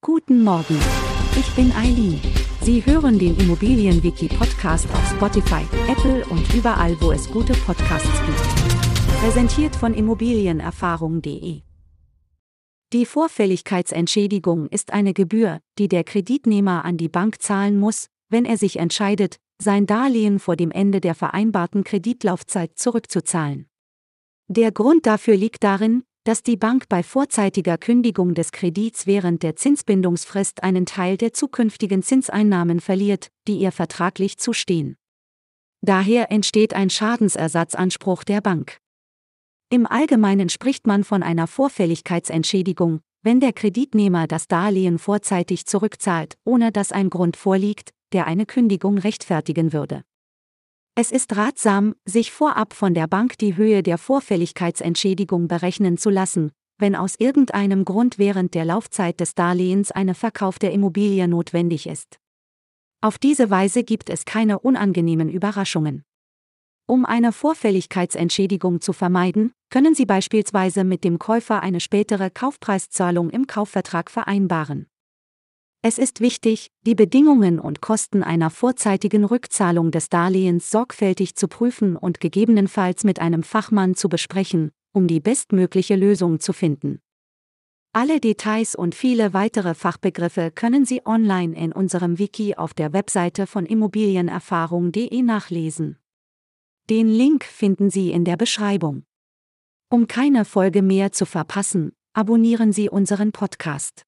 Guten Morgen. Ich bin Eileen. Sie hören den Immobilienwiki-Podcast auf Spotify, Apple und überall, wo es gute Podcasts gibt. Präsentiert von Immobilienerfahrung.de. Die Vorfälligkeitsentschädigung ist eine Gebühr, die der Kreditnehmer an die Bank zahlen muss, wenn er sich entscheidet, sein Darlehen vor dem Ende der vereinbarten Kreditlaufzeit zurückzuzahlen. Der Grund dafür liegt darin, dass die Bank bei vorzeitiger Kündigung des Kredits während der Zinsbindungsfrist einen Teil der zukünftigen Zinseinnahmen verliert, die ihr vertraglich zustehen. Daher entsteht ein Schadensersatzanspruch der Bank. Im Allgemeinen spricht man von einer Vorfälligkeitsentschädigung, wenn der Kreditnehmer das Darlehen vorzeitig zurückzahlt, ohne dass ein Grund vorliegt, der eine Kündigung rechtfertigen würde. Es ist ratsam, sich vorab von der Bank die Höhe der Vorfälligkeitsentschädigung berechnen zu lassen, wenn aus irgendeinem Grund während der Laufzeit des Darlehens eine Verkauf der Immobilie notwendig ist. Auf diese Weise gibt es keine unangenehmen Überraschungen. Um eine Vorfälligkeitsentschädigung zu vermeiden, können Sie beispielsweise mit dem Käufer eine spätere Kaufpreiszahlung im Kaufvertrag vereinbaren. Es ist wichtig, die Bedingungen und Kosten einer vorzeitigen Rückzahlung des Darlehens sorgfältig zu prüfen und gegebenenfalls mit einem Fachmann zu besprechen, um die bestmögliche Lösung zu finden. Alle Details und viele weitere Fachbegriffe können Sie online in unserem Wiki auf der Webseite von immobilienerfahrung.de nachlesen. Den Link finden Sie in der Beschreibung. Um keine Folge mehr zu verpassen, abonnieren Sie unseren Podcast.